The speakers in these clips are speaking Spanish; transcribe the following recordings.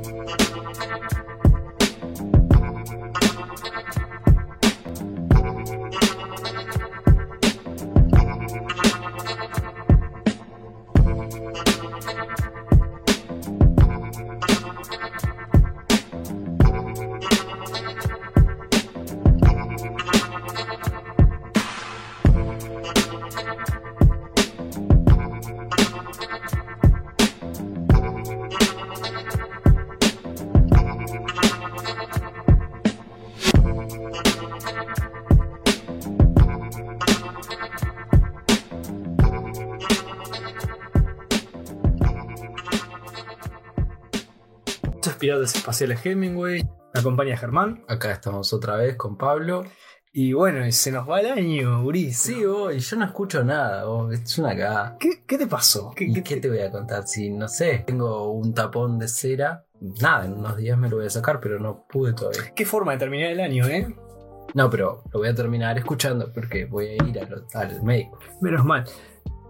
Estos piratas espaciales Hemingway. Me acompaña Germán. Acá estamos otra vez con Pablo. Y bueno, y se nos va el año, Uri. Sí, vos, y yo no escucho nada, vos, es una cagada. ¿Qué, qué te pasó? ¿Qué, ¿Y qué qué te- te voy a contar? Si no sé, tengo un tapón de cera. Nada, en unos días me lo voy a sacar, pero no pude todavía. qué forma de terminar el año, eh? No, pero lo voy a terminar escuchando porque voy a ir al, al médico. Menos mal.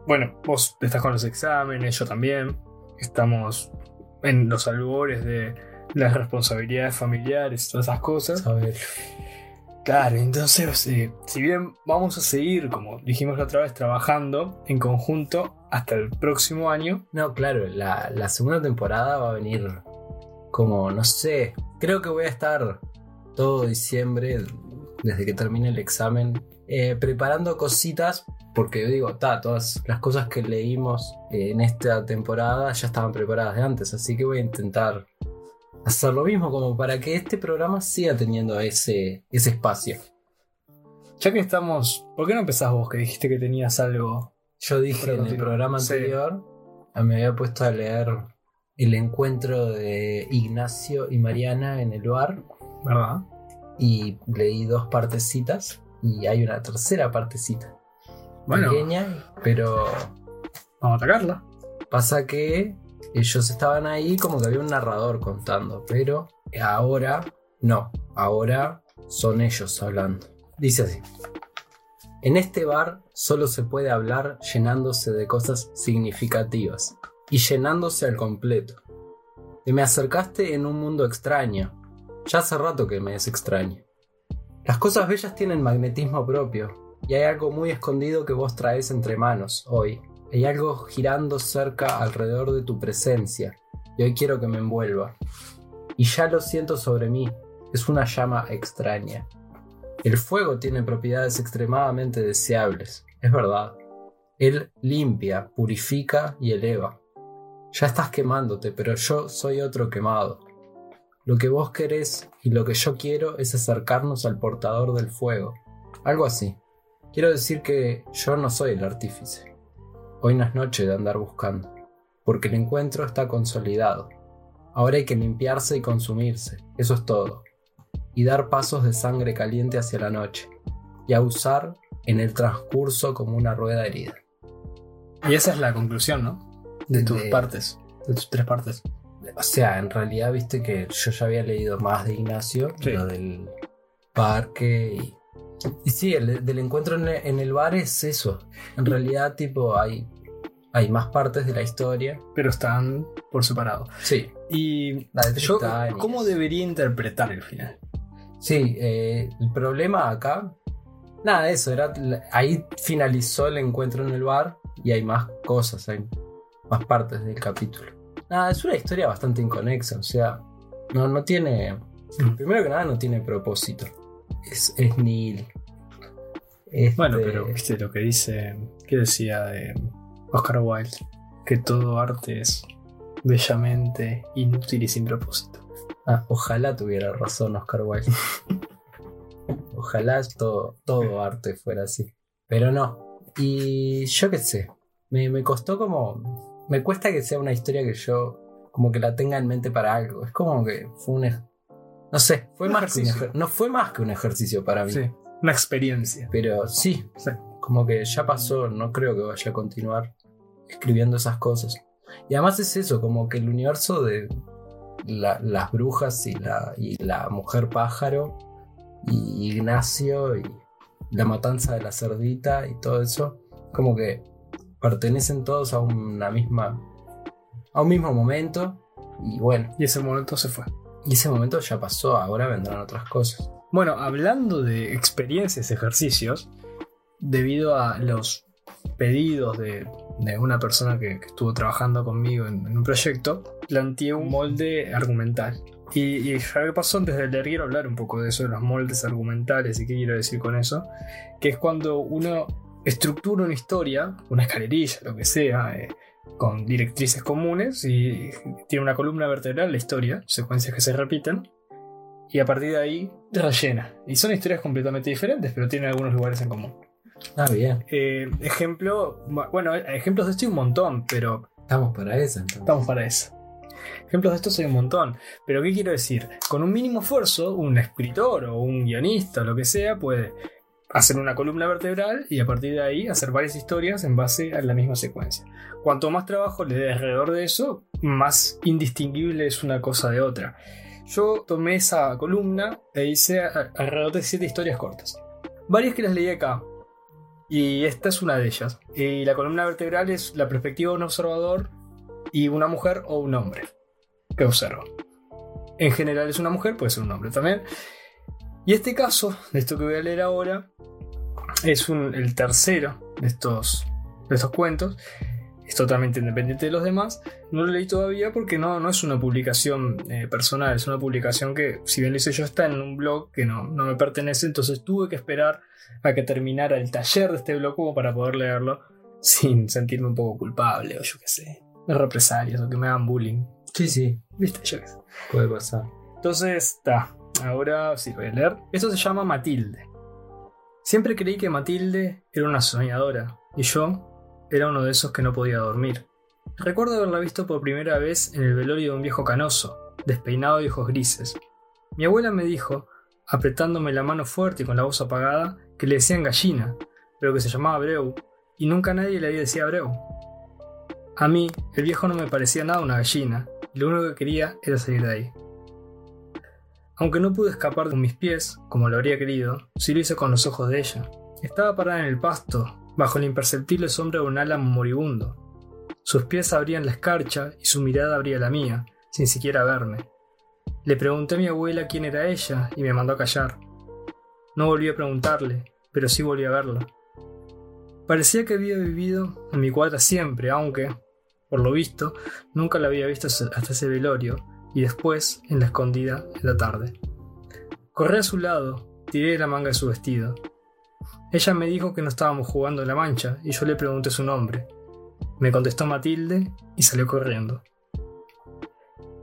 Bueno, vos estás con los exámenes, yo también. Estamos en los albores de las responsabilidades familiares, todas esas cosas. A ver. Claro, entonces, eh, si bien vamos a seguir, como dijimos la otra vez, trabajando en conjunto hasta el próximo año, No, claro, la, la segunda temporada va a venir como, no sé, creo que voy a estar todo diciembre, desde que termine el examen, eh, preparando cositas, porque digo, ta, todas las cosas que leímos eh, en esta temporada ya estaban preparadas de antes, así que voy a intentar hacer lo mismo como para que este programa siga teniendo ese, ese espacio. ya que estamos, ¿por qué no empezás vos que dijiste que tenías algo? Yo dije en el programa Sí. anterior, ah, me había puesto a leer el encuentro de Ignacio y Mariana en el bar ¿Verdad? y leí dos partecitas y hay una tercera partecita. Bueno, Pequeña, pero vamos a atacarla. pasa que ellos estaban ahí como que había un narrador contando, pero ahora no, ahora son ellos hablando. Dice así. En este bar solo se puede hablar llenándose de cosas significativas y llenándose al completo. Te me acercaste en un mundo extraño. Ya hace rato que me es extraño. Las cosas bellas tienen magnetismo propio y hay algo muy escondido que vos traes entre manos hoy. Hay algo girando cerca alrededor de tu presencia y hoy quiero que me envuelva. Y ya lo siento sobre mí, es una llama extraña. El fuego tiene propiedades extremadamente deseables, es verdad. Él limpia, purifica y eleva. Ya estás quemándote, pero yo soy otro quemado. Lo que vos querés y lo que yo quiero es acercarnos al portador del fuego. Algo así. Quiero decir que yo no soy el artífice. Hoy no es noche de andar buscando, porque el encuentro está consolidado. Ahora hay que limpiarse y consumirse, eso es todo. Y dar pasos de sangre caliente hacia la noche, y a usar en el transcurso como una rueda herida. Y esa es la conclusión, ¿no? De tus De- partes, de tus tres partes. O sea, en realidad viste que yo ya había leído más de Ignacio, Sí. lo del parque y... Y sí, el del encuentro en el, bar es eso. En realidad, tipo, hay, hay más partes de la historia. Pero están por separado. Sí, Y yo, ¿cómo debería interpretar el final? Sí, eh, el problema acá, nada, eso, era, ahí finalizó el encuentro en el bar y hay más cosas, hay más partes del capítulo. Nada, es una historia bastante inconexa, o sea, no, no tiene, primero que nada no tiene propósito, es, es nihil. Este, Bueno, pero viste lo que dice, ¿qué decía de Oscar Wilde? Que todo arte es bellamente inútil y sin propósito. ah, ojalá tuviera razón Oscar Wilde. ojalá todo, todo arte fuera así, pero no. Y yo qué sé, me, me costó como. Me cuesta que sea una historia que yo como que la tenga en mente para algo. Es como que fue un. No sé, fue Un más que un no fue más que un ejercicio para mí. Sí, una experiencia. Pero sí, Sí. como que ya pasó, no creo que vaya a continuar escribiendo esas cosas. Y además es eso, como que el universo de la- las brujas y la, y la mujer pájaro y Ignacio y la matanza de la cerdita y todo eso, como que pertenecen todos a una misma a un mismo momento Y bueno, Y ese momento se fue. Y ese momento ya pasó, ahora vendrán otras cosas. Bueno, hablando de experiencias, ejercicios, debido a los pedidos de, de una persona que, que estuvo trabajando conmigo en, en un proyecto, planteé un molde argumental. Y, y ya pasó antes de leer, quiero hablar un poco de eso, de los moldes argumentales y qué quiero decir con eso, que es cuando uno estructura una historia, una escalerilla, lo que sea, eh, con directrices comunes y tiene una columna vertebral la historia, secuencias que se repiten, y a partir de ahí rellena. Y son historias completamente diferentes, pero tienen algunos lugares en común. Ah, bien. Eh, ejemplo, bueno, ejemplos de esto hay un montón, pero Estamos para eso entonces. estamos para eso. Ejemplos de estos hay un montón. Pero ¿qué quiero decir? Con un mínimo esfuerzo, un escritor o un guionista o lo que sea puede hacer una columna vertebral y a partir de ahí hacer varias historias en base a la misma secuencia. Cuanto más trabajo le dé alrededor de eso, más indistinguible es una cosa de otra. Yo tomé esa columna e hice alrededor de siete historias cortas. Varias que las leí acá. Y esta es una de ellas. Y la columna vertebral es la perspectiva de un observador y una mujer o un hombre que observa. En general es una mujer, puede ser un hombre también. Y este caso, de esto que voy a leer ahora, es un- el tercero de estos, de estos cuentos. Es totalmente independiente de los demás. No lo leí todavía porque no, no es una publicación eh, personal, es una publicación que, si bien lo hice yo, está en un blog que no, no me pertenece. Entonces tuve que esperar a que terminara el taller de este blog como para poder leerlo sin sentirme un poco culpable o yo qué sé. De represalias o que me hagan bullying. Sí, sí, ¿Viste? Yo qué sé. puede pasar. Entonces, está. Ahora sí voy a leer. Esto se llama Matilde. Siempre creí que Matilde era una soñadora y yo era uno de esos que no podía dormir. Recuerdo haberla visto por primera vez en el velorio de un viejo canoso, despeinado y ojos grises. Mi abuela me dijo, apretándome la mano fuerte y con la voz apagada, que le decían gallina, pero que se llamaba Breu, y nunca nadie le decía Breu. A mí, el viejo no me parecía nada una gallina, y lo único que quería era salir de ahí. Aunque no pude escapar con mis pies, como lo habría querido, sí lo hice con los ojos de ella. Estaba parada en el pasto, bajo la imperceptible sombra de un álamo moribundo. Sus pies abrían la escarcha y su mirada abría la mía, sin siquiera verme. Le pregunté a mi abuela quién era ella y me mandó a callar. No volví a preguntarle, pero sí volví a verla. Parecía que había vivido en mi cuadra siempre, aunque, por lo visto, nunca la había visto hasta ese velorio, y después en la escondida en la tarde. Corrí a su lado, tiré la manga de su vestido. Ella me dijo que no estábamos jugando en la mancha y yo le pregunté su nombre. Me contestó Matilde y salió corriendo.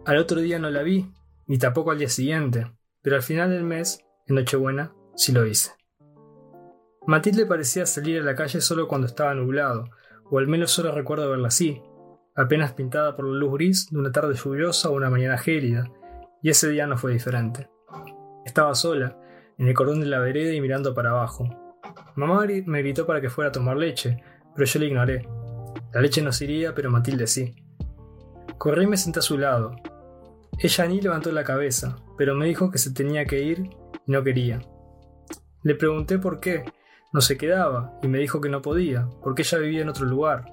Al otro día no la vi, ni tampoco al día siguiente, pero al final del mes, en Nochebuena, sí lo hice. Matilde parecía salir a la calle solo cuando estaba nublado, o al menos solo recuerdo verla así, apenas pintada por la luz gris de una tarde lluviosa o una mañana gélida, y ese día no fue diferente. Estaba sola, en el cordón de la vereda y mirando para abajo. Mamá me gritó para que fuera a tomar leche, pero yo la ignoré. La leche no se iría, pero Matilde sí. Corrí y me senté a su lado. Ella ni levantó la cabeza, pero me dijo que se tenía que ir y no quería. Le pregunté por qué. No se quedaba, y me dijo que no podía, porque ella vivía en otro lugar,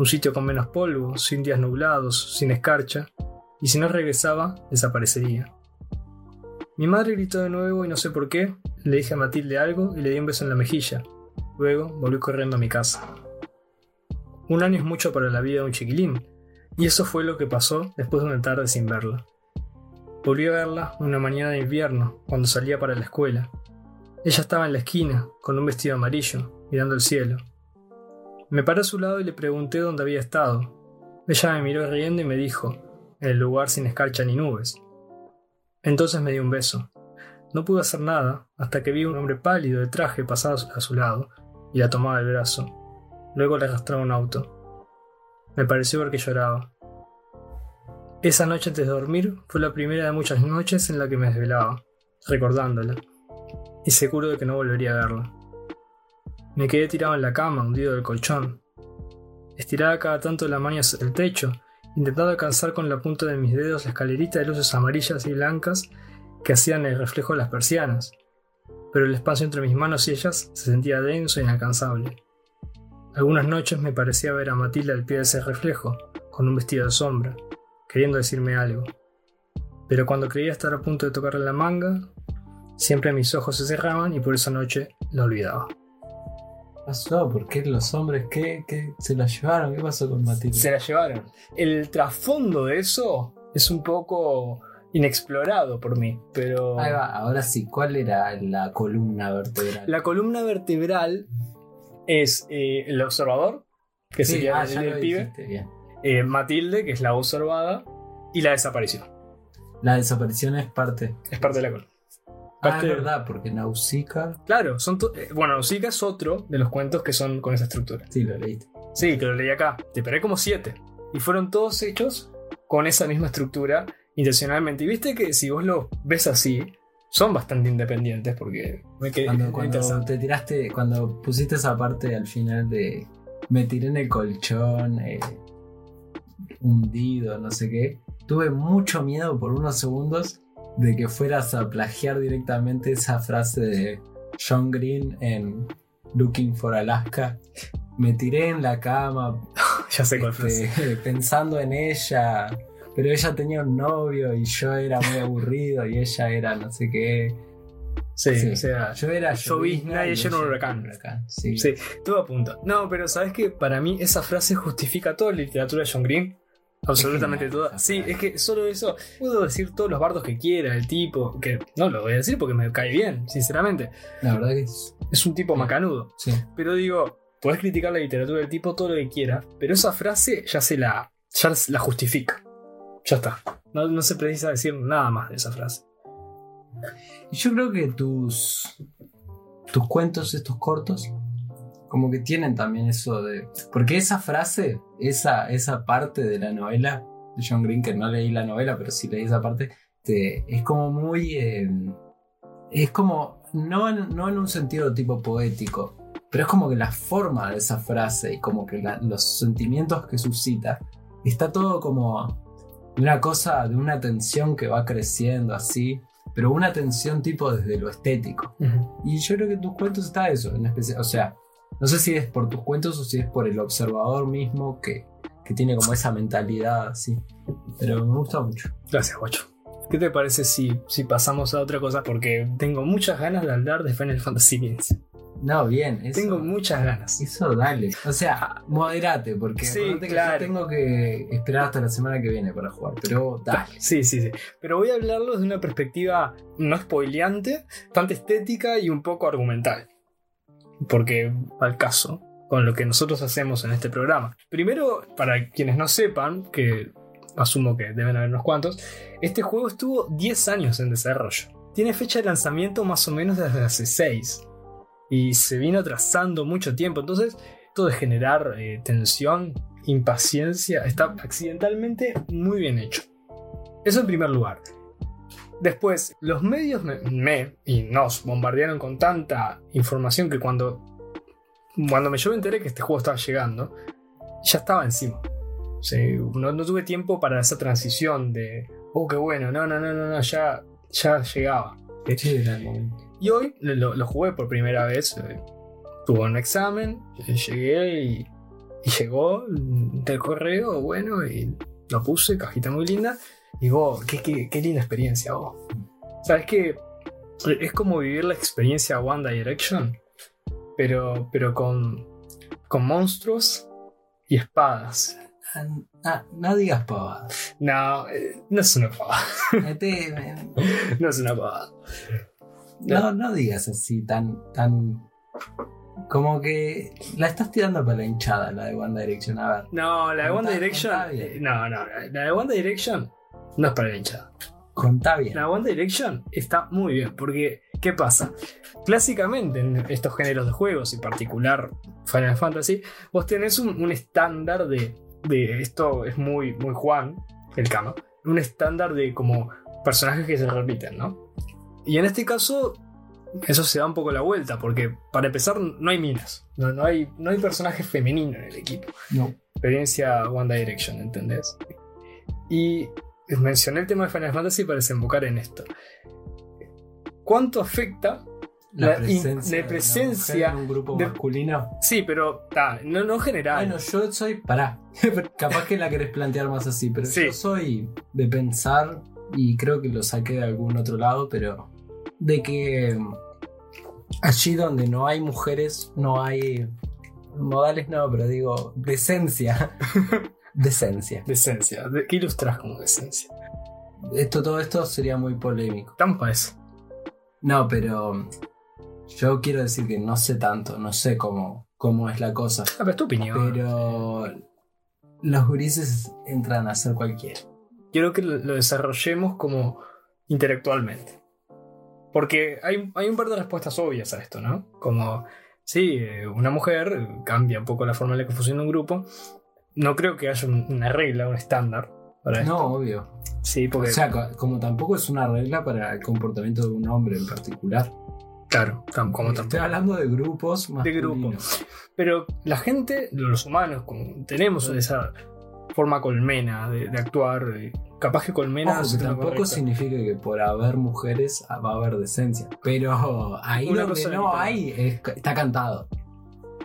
un sitio con menos polvo, sin días nublados, sin escarcha, y si no regresaba, desaparecería. Mi madre gritó de nuevo y no sé por qué, le dije a Matilde algo y le di un beso en la mejilla. Luego volví corriendo a mi casa. Un año es mucho para la vida de un chiquilín, y eso fue lo que pasó después de una tarde sin verla. Volví a verla una mañana de invierno, cuando salía para la escuela. Ella estaba en la esquina, con un vestido amarillo, mirando el cielo. Me paré a su lado y le pregunté dónde había estado. Ella me miró riendo y me dijo, en el lugar sin escarcha ni nubes. Entonces me dio un beso. No pude hacer nada hasta que vi un hombre pálido de traje pasar a su lado y la tomaba del brazo. Luego la arrastraba a un auto. Me pareció ver que lloraba. Esa noche antes de dormir fue la primera de muchas noches en la que me desvelaba, recordándola, y seguro de que no volvería a verla. Me quedé tirado en la cama, hundido del colchón. Estiraba cada tanto la mano hacia el techo, intentando alcanzar con la punta de mis dedos la escalerita de luces amarillas y blancas que hacían el reflejo de las persianas, pero el espacio entre mis manos y ellas se sentía denso e inalcanzable. Algunas noches me parecía ver a Matilda al pie de ese reflejo, con un vestido de sombra, queriendo decirme algo. Pero cuando creía estar a punto de tocarle la manga, siempre mis ojos se cerraban y por esa noche la olvidaba. ¿Qué pasó? ¿Por qué los hombres qué, qué se la llevaron? ¿Qué pasó con Matilde? Se la llevaron. El trasfondo de eso es un poco inexplorado por mí, pero... Ahí va, ahora sí, ¿cuál era la columna vertebral? La columna vertebral es eh, el observador, que Sí, sería ah, el, pibe, eh, Matilde, que es la observada, y la desaparición. La desaparición es parte. Es parte de la columna. Ah, es verdad, porque Nausicaa. Claro, son to- eh, bueno, Nausicaa es otro de los cuentos que son con esa estructura. Sí, lo leíste. Sí, que lo leí acá. Te esperé como siete. Y fueron todos hechos con esa misma estructura intencionalmente. Y viste que si vos lo ves así, son bastante independientes porque me quedé Cuando, cuando te tiraste, cuando pusiste esa parte al final de me tiré en el colchón, eh, hundido, no sé qué, tuve mucho miedo por unos segundos de que fueras a plagiar directamente esa frase de John Green en Looking for Alaska. Me tiré en la cama Ya sé cuál este, pensando en ella, pero ella tenía un novio y yo era muy aburrido y ella era no sé qué. Sí, Sí. o sea, Yo era Llovizna y ella era un huracán. Sí. Sí, todo a punto. No, pero sabes que para mí esa frase justifica toda la literatura de John Green. Absolutamente toda. Sí, es que solo eso. Puedo decir todos los bardos que quiera, el tipo. Que no lo voy a decir porque me cae bien, sinceramente. La verdad que es- Es un tipo macanudo. sí. Pero digo, podés criticar la literatura del tipo todo lo que quieras, pero esa frase ya se la, ya la justifica. Ya está. No, no se precisa decir nada más de esa frase. Y Yo creo que tus tus cuentos, estos cortos, como que tienen también eso de. Porque esa frase, esa, esa parte de la novela de John Green, que no leí la novela, pero sí leí esa parte, te- es como muy. eh, es como. No en, no en un sentido tipo poético, pero es como que la forma de esa frase y como que la- los sentimientos que suscita, está todo como una cosa de una tensión que va creciendo así, pero una tensión tipo desde lo estético. Y yo creo que en tus cuentos está eso, en especial, o sea, no sé si es por tus cuentos o si es por el observador mismo que, que tiene como esa mentalidad así, pero me gusta mucho. Gracias, guacho. ¿Qué te parece si, si pasamos a otra cosa? Porque tengo muchas ganas de hablar de Final Fantasy XV. No, bien, eso, Tengo muchas ganas. eso dale. O sea, moderate, porque Sí, que yo tengo que esperar hasta la semana que viene para jugar, pero dale. Sí, sí, sí. Pero voy a hablarlo desde una perspectiva no spoileante, bastante estética y un poco argumental. Porque al caso con lo que nosotros hacemos en este programa. Primero, para quienes no sepan, que asumo que deben haber unos cuantos, este juego estuvo 10 años en desarrollo. Tiene fecha de lanzamiento más o menos desde hace 6. Y se vino atrasando mucho tiempo. Entonces, esto de generar eh, tensión, impaciencia, está accidentalmente muy bien hecho. Eso en primer lugar. Después, los medios me, me y nos bombardearon con tanta información que cuando, cuando me yo me enteré que este juego estaba llegando, ya estaba encima. O sea, no, no tuve tiempo para esa transición de, oh, qué bueno, no, no, no, no, no, ya, ya llegaba. Sí, era el momento. Y hoy lo, lo jugué por primera vez. eh, tuve un examen, eh, llegué y, y llegó del correo, bueno, y lo puse, cajita muy linda. Y vos, qué, qué, qué linda experiencia, vos. ¿Sabes qué? Es como vivir la experiencia One Direction, pero, pero con, con monstruos y espadas. Ah, ah, no digas pavada. No, eh, no es una pavada. No es una pavada. No, no digas así tan, tan. Como que la estás tirando para la hinchada, la de One Direction. A ver. No, la de One Direction. eh, No, no, la de One Direction no es para la hinchada. Contá bien. La One Direction está muy bien, porque ¿qué pasa? Clásicamente en estos géneros de juegos, en particular Final Fantasy, vos tenés un, un estándar de, de. Esto es muy, muy Juan, el Kama. Un estándar de como personajes que se repiten, ¿no? Y en este caso, eso se da un poco la vuelta, porque para empezar, no hay minas, no, no hay, no hay personaje femenino en el equipo No. experiencia One Direction, ¿entendés? Y mencioné el tema de Final Fantasy para desembocar en esto. ¿Cuánto afecta? La in- la de una presencia mujer en un grupo de- masculino. Sí, pero ta, no, no general. Bueno, yo soy. Pará. Capaz que la querés plantear más así, pero Sí. yo soy de pensar y creo que lo saqué de algún otro lado, pero de que mm, allí donde no hay mujeres, no hay modales, no, pero digo, decencia. decencia. Decencia. ¿De- ¿Qué ilustras como decencia? Esto, todo esto sería muy polémico. Tampa es. No, pero yo quiero decir que no sé tanto, no sé cómo, cómo es la cosa. Ah, pero es tu opinión. Pero los gurises entran a ser cualquiera. Quiero que lo lo desarrollemos como intelectualmente. Porque hay, hay un par de respuestas obvias a esto, ¿no? Como, sí, eh, una mujer cambia un poco la forma en la que funciona un grupo. No creo que haya un- una regla, un estándar para esto. No, obvio. Sí, O porque, sea, co- como tampoco es una regla para el comportamiento de un hombre en particular. claro, tam- como Estoy tampoco. hablando de grupos De masculinos. grupos. Pero la gente, los humanos, como tenemos esa forma colmena de, de actuar. eh, Capaz que colmena Ojo, que tampoco correcta. significa que por haber mujeres ah, va a haber decencia. Pero ahí Una donde cosa no hay, es- está cantado.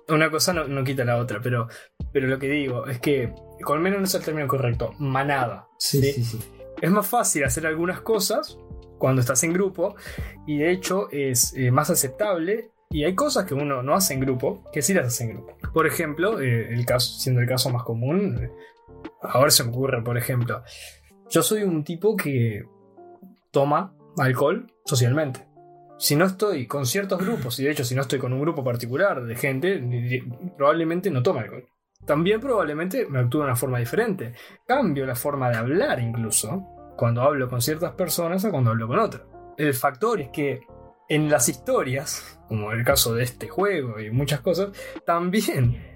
Una cosa no, no quita la otra, pero, pero lo que digo es que colmena no es el término correcto, manada. Sí, ¿sí? sí. Es más fácil hacer algunas cosas cuando estás en grupo y de hecho es eh, más aceptable y hay cosas que uno no hace en grupo que sí las hace en grupo. Por ejemplo, eh, el caso, siendo el caso más común, eh, ahora se me ocurre, por ejemplo, yo soy un tipo que toma alcohol socialmente. Si no estoy con ciertos grupos, y de hecho si no estoy con un grupo particular de gente, probablemente no tome alcohol. También probablemente me actúe de una forma diferente. Cambio la forma de hablar incluso cuando hablo con ciertas personas a cuando hablo con otras. El factor es que en las historias, como el caso de este juego y muchas cosas, también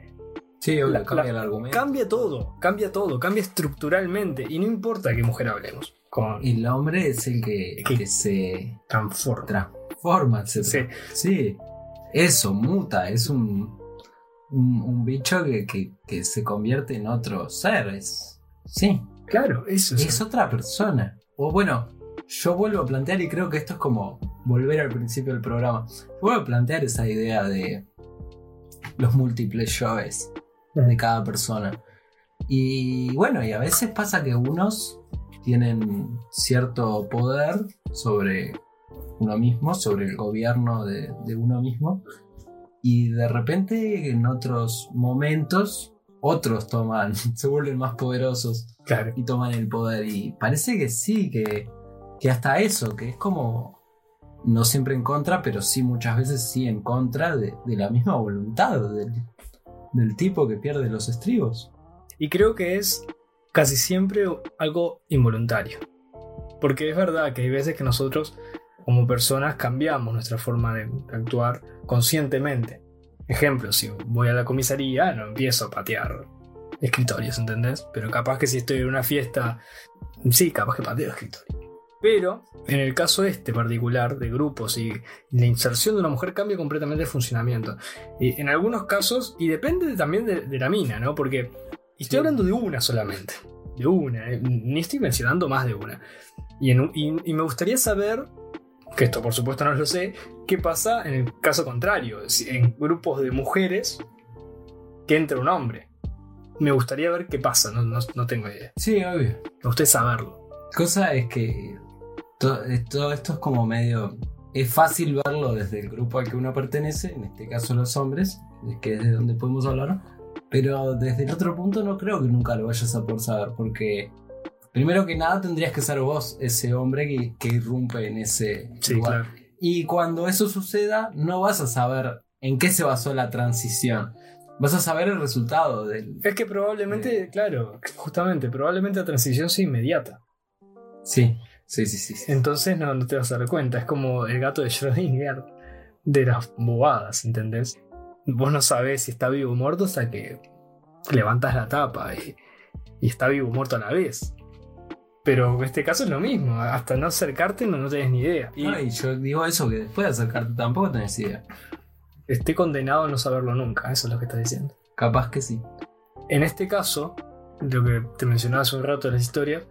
Sí, obvio, La- cambia la- el argumento. cambia todo, cambia todo, cambia estructuralmente y no importa qué mujer hablemos. Con El hombre es el que, se transforma. transforma, etc. Sí. Sí, eso, muta, es un, un, un bicho que, que- que se convierte en otro ser. Es, sí, Claro, eso es. es otra persona. O bueno, yo vuelvo a plantear, y creo que esto es como volver al principio del programa. Vuelvo a plantear esa idea de los múltiples yoes de cada persona. Y bueno, y a veces pasa que unos tienen cierto poder sobre uno mismo, sobre el gobierno de, de uno mismo, y de repente en otros momentos otros toman, se vuelven más poderosos Claro. y toman el poder. Y parece que sí, que, que hasta eso, que es como, no siempre en contra, pero sí muchas veces sí en contra de, de la misma voluntad del, del tipo que pierde los estribos. Y creo que es casi siempre algo involuntario. Porque es verdad que hay veces que nosotros, como personas, cambiamos nuestra forma de actuar conscientemente. Ejemplo, si voy a la comisaría, no empiezo a patear escritorios, ¿entendés? Pero capaz que si estoy en una fiesta, sí, capaz que pateo escritorios. Pero en el caso este particular de grupos y la inserción de una mujer cambia completamente el funcionamiento. Y en algunos casos, y depende también de, de la mina, ¿no? Porque estoy hablando de una solamente. De una, eh, ni estoy mencionando más de una. Y, en y- y me gustaría saber, que esto por supuesto no lo sé, qué pasa en el caso contrario, en grupos de mujeres que entra un hombre. Me gustaría ver qué pasa, no, no- no tengo idea. Sí, obvio. Me gustaría saberlo. Cosa es que eh, todo esto es como medio... Es fácil verlo desde el grupo al que uno pertenece, en este caso los hombres, que es de donde podemos hablar, pero desde el otro punto no creo que nunca lo vayas a poder saber, porque primero que nada tendrías que ser vos ese hombre que, que irrumpe en ese Sí, lugar. claro. Y cuando eso suceda, no vas a saber en qué se basó la transición. Vas a saber el resultado del... Es que probablemente, claro, justamente, probablemente la transición sea inmediata. Sí, sí, sí, sí. sí. Entonces no, no te vas a dar cuenta. Es como el gato de Schrödinger de las bobadas, ¿entendés? Vos no sabés si está vivo o muerto hasta que levantas la tapa y, y está vivo o muerto a la vez. Pero en este caso es lo mismo. Hasta no acercarte no, no tenés ni idea. Y No, y yo digo eso, que después de acercarte tampoco tenés idea. esté condenado a no saberlo nunca. Eso es lo que estás diciendo. Capaz que sí. En este caso, lo que te mencionaba hace un rato de las historias,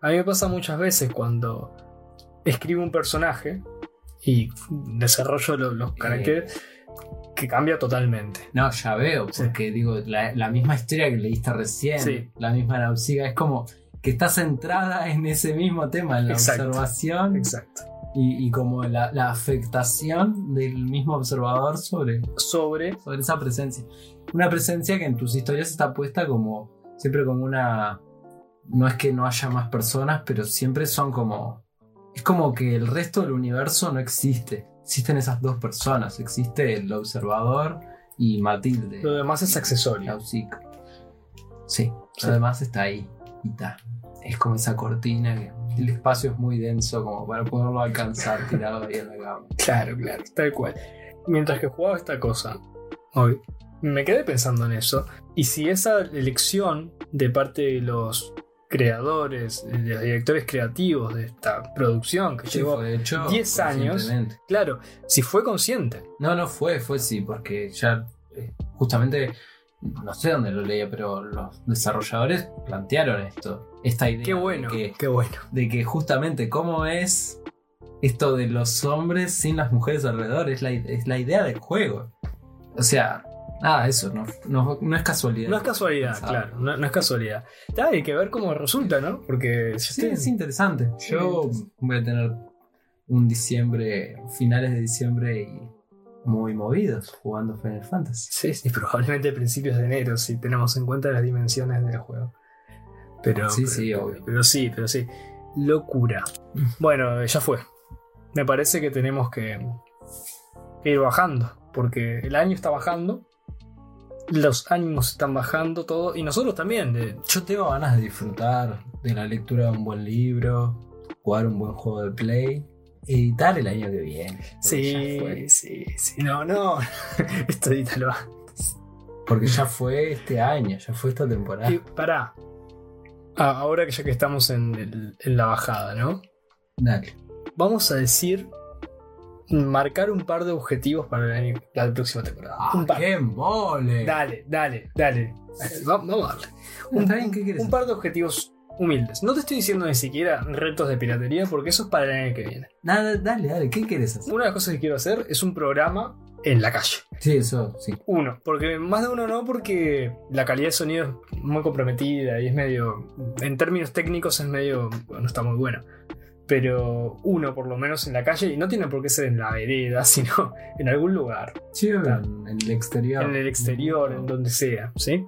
a mí me pasa muchas veces cuando escribo un personaje y desarrollo lo- los caracteres que cambia totalmente. No, ya veo, Sí. porque digo, la, la misma historia que leíste recién, Sí. la misma náusica, es como que está centrada en ese mismo tema, en la Exacto. observación Exacto. y, y como la, la afectación del mismo observador sobre, Sobre. sobre esa presencia. Una presencia que en tus historias está puesta como siempre como una... No es que no haya más personas, pero siempre son como... Es como que el resto del universo no existe. Existen esas dos personas. Existe el observador y Matilde. Lo demás es accesorio. Nausica. Sí, Sí. además está ahí. Es como esa cortina que el espacio es muy denso como para poderlo alcanzar tirado ahí en la cama. Claro, claro, tal cual. Mientras que jugaba esta cosa, hoy, me quedé pensando en eso. Y si esa elección de parte de los creadores, de los directores creativos de esta producción que Sí, llevó, fue hecho 10 años. claro, si fue consciente. No, no fue, fue sí, porque ya eh, justamente, no sé dónde lo leía, pero los desarrolladores plantearon esto, esta idea. Qué bueno, De que, qué bueno. de que justamente cómo es esto de los hombres sin las mujeres alrededor, es la, es la idea del juego. O sea, nada, eso, no, no, no es casualidad. No es casualidad, Pensaba. claro, no, no es casualidad. Ya, hay que ver cómo resulta, ¿no? Porque si Sí, usted- es interesante. Yo voy a tener un diciembre, finales de diciembre y muy movidos jugando Final Fantasy. Sí, sí, probablemente principios de enero, si tenemos en cuenta las dimensiones del juego. Pero Sí, pero- sí, pero, obvio. pero sí, pero sí. Locura. Bueno, ya fue. Me parece que tenemos que, ir bajando, porque el año está bajando, los ánimos están bajando, todo, y nosotros también. Yo tengo ganas de disfrutar de la lectura de un buen libro, jugar un buen juego de play, editar el año que viene. Sí, sí, sí, no, no. Esto edítalo. Porque ya fue este año, ya fue esta temporada. Y pará. Ah, ahora que ya que estamos en, el- en la bajada, ¿no? Dale. Vamos a decir marcar un par de objetivos para el año- la próxima temporada. un par. Ah, ¡Qué mole! Dale, dale, dale. Va- Vamos a darle. Un, un par de objetivos humildes. No te estoy diciendo ni siquiera retos de piratería porque eso es para el año que viene. Nada, dale, dale, ¿qué quieres hacer? Una de las cosas que quiero hacer es un programa en la calle. Sí, eso, sí. Uno, porque más de uno no, porque la calidad de sonido es muy comprometida y es medio. En términos técnicos es medio. no está muy bueno. Pero uno, por lo menos en la calle, y no tiene por qué ser en la vereda, sino en algún lugar, Sí, en, en el exterior. en el exterior, en donde sea, ¿sí?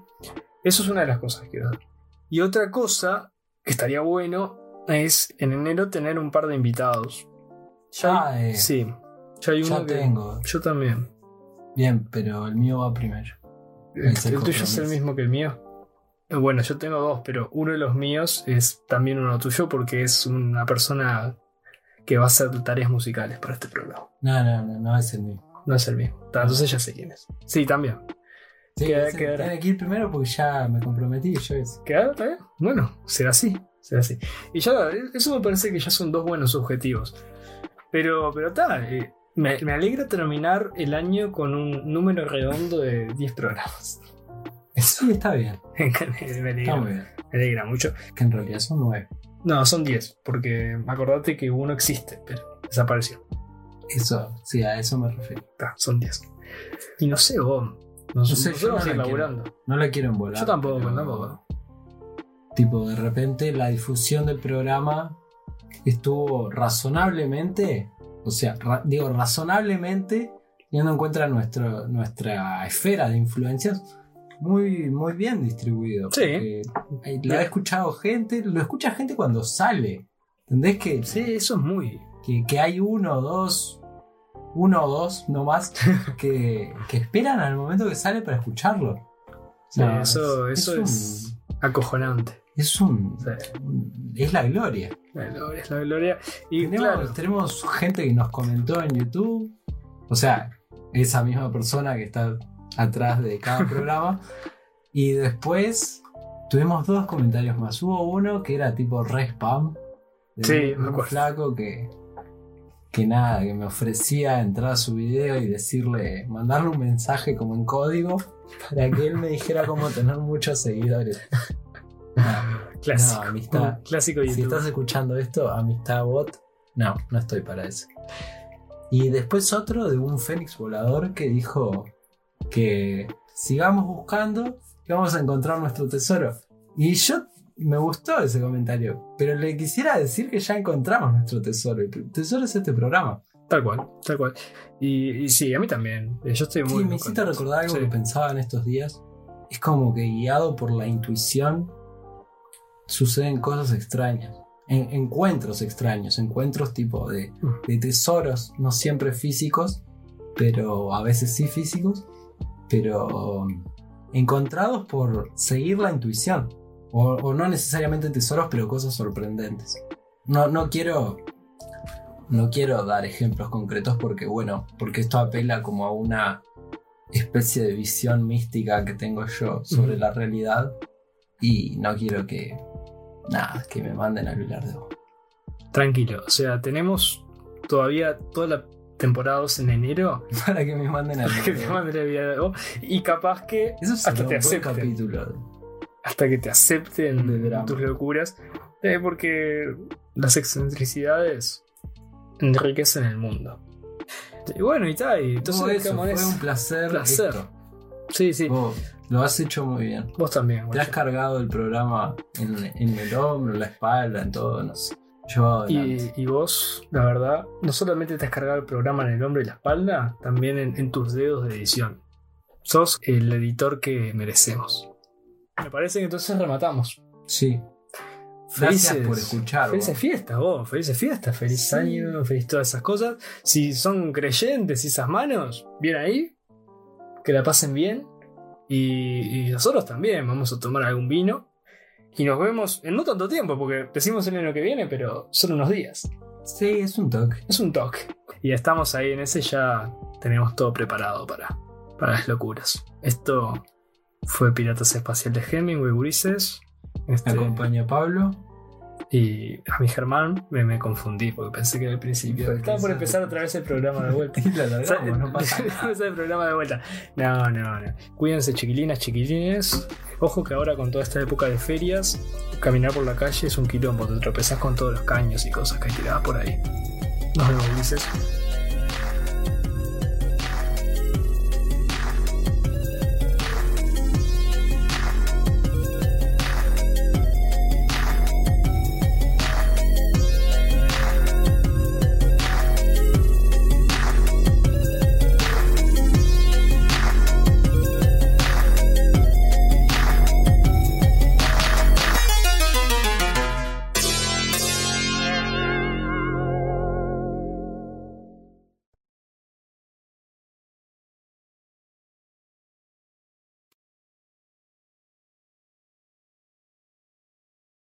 Eso es una de las cosas que quiero hacer. Y otra cosa que estaría bueno es en enero tener un par de invitados. Ya, hay- eh, sí, ya hay uno ya que- tengo. Yo también. Bien, pero el mío va primero. El, tuyo es el mismo que el mío. Eh, Bueno, yo tengo dos, pero uno de los míos es también uno tuyo porque es una persona que va a hacer tareas musicales para este programa. No, no, no, no es el mío. No es el. Ta, Entonces ya sé quién es. Sí, también. Sí, Queda- ese quedará. tiene que ir primero porque ya me comprometí. Yo es. ¿Queda? ¿Está bien? Bueno, será así. Será así. Y ya, eso me parece que ya son dos buenos objetivos. Pero, pero está. me, me alegra terminar el año con un número redondo de 10 programas. Sí, está bien. me, Está alegra, muy bien. me alegra mucho. Que en realidad son nueve. No, son 10, porque acordate que uno existe, pero desapareció. Eso, sí, a eso me refiero. Ta, son 10. Y no sé, vos. Nos, No sé, yo no la quiero. No la quiero embolar. Yo tampoco, pero- tampoco. Tipo, de repente la difusión del programa estuvo razonablemente, o sea, ra- digo razonablemente, teniendo en cuenta nuestro, nuestra esfera de influencias, muy, muy bien distribuido. Sí. eh, Lo ha escuchado gente, lo escucha gente cuando sale. ¿Entendés que, Sí, eso es muy. que, que hay uno o dos, uno o dos no más, que, que esperan al momento que sale para escucharlo? O Sí, eso- eso un- es- Acojonante. es un, Sí. un- es la gloria. La gloria es la gloria. Y Tenemos, claro, tenemos gente que nos comentó en YouTube. O sea, esa misma persona que está atrás de cada programa. y después tuvimos dos comentarios más. Hubo uno que era tipo re spam. De Sí, un, me un acuerdo. flaco que. Que nada, que me ofrecía entrar a su video y decirle, mandarle un mensaje como en código para que él me dijera cómo tener muchos seguidores. Clásico. no, amistad. clásico de si YouTube. estás escuchando esto, amistad bot, no, no estoy para eso. Y después otro de un fénix volador que dijo que sigamos buscando y vamos a encontrar nuestro tesoro. Y yo me gustó ese comentario. Pero le quisiera decir que ya encontramos nuestro tesoro. El tesoro es este programa. Tal cual, tal cual. Y, y sí, a mí también. Yo estoy muy. Sí, me hiciste recordar algo Sí. que pensaba en estos días. Es como que guiado por la intuición suceden cosas extrañas. En- encuentros extraños, encuentros tipo de, de tesoros, no siempre físicos, pero a veces sí físicos, pero um, encontrados por seguir la intuición. O, o no necesariamente tesoros, pero cosas sorprendentes. No, no quiero. No quiero dar ejemplos concretos porque, bueno, porque esto apela como a una especie de visión mística que tengo yo sobre la realidad y no quiero que. Nada, que me manden a hablar de. Tranquilo, o sea, tenemos todavía toda la temporada 2 en enero Para que me manden a vida de y capaz que Eso hasta te acepten. capítulo. Hasta que te acepten De tus locuras, eh, porque las excentricidades enriquecen el mundo. Y bueno, y tal, y entonces eso, fue un placer. Placer. esto. Sí, sí, Vos lo has hecho muy bien. vos también. Te has cargado el programa en, en el hombro, en la espalda, en todo, no sé. Y, y vos, la verdad, no solamente te has cargado el programa en el hombro y la espalda, también en, en tus dedos de edición. Sos el editor que merecemos. Me parece que entonces rematamos. Sí. Gracias Felices, por escuchar. Felices fiestas, vos. Felices fiestas. Feliz Sí. año, feliz todas esas cosas. Si son creyentes y esas manos, bien ahí. Que la pasen bien. Y, y nosotros también vamos a tomar algún vino. Y nos vemos en no tanto tiempo, porque decimos el año que viene, pero son unos días. Sí, es un toque. Es un toque. Y estamos ahí en ese, ya tenemos todo preparado para, para las locuras. Esto fue Piratas Espacial de Hemingway, Gurises. Me Este, acompaña Pablo. y a mi Germán me, me confundí porque pensé que era el principio. Estaba por empezar otra vez el programa de vuelta. Y lo alargamos, no pasa nada. Empezar el programa de vuelta. No, no, no. Cuídense, chiquilinas, chiquilines. Ojo que ahora con toda esta época de ferias, caminar por la calle es un quilombo. Te tropezás con todos los caños y cosas que hay tiradas por ahí. Nos vemos, Ulises.